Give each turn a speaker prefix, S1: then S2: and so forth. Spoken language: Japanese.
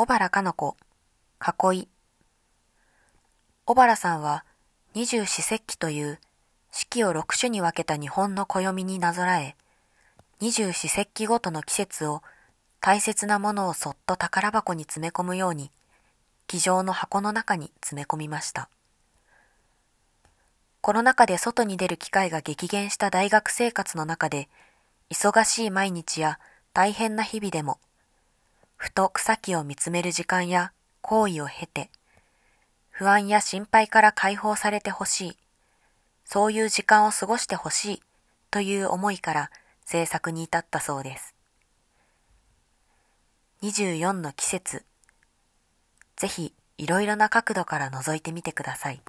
S1: 小原かの子、囲い。小原さんは二十四節気という四季を六種に分けた日本の暦になぞらえ、二十四節気ごとの季節を大切なものをそっと宝箱に詰め込むように、机上の箱の中に詰め込みました。コロナ禍で外に出る機会が激減した大学生活の中で、忙しい毎日や大変な日々でも、ふと草木を見つめる時間や行為を経て、不安や心配から解放されてほしい、そういう時間を過ごしてほしいという思いから制作に至ったそうです。24の季節、ぜひいろいろな角度から覗いてみてください。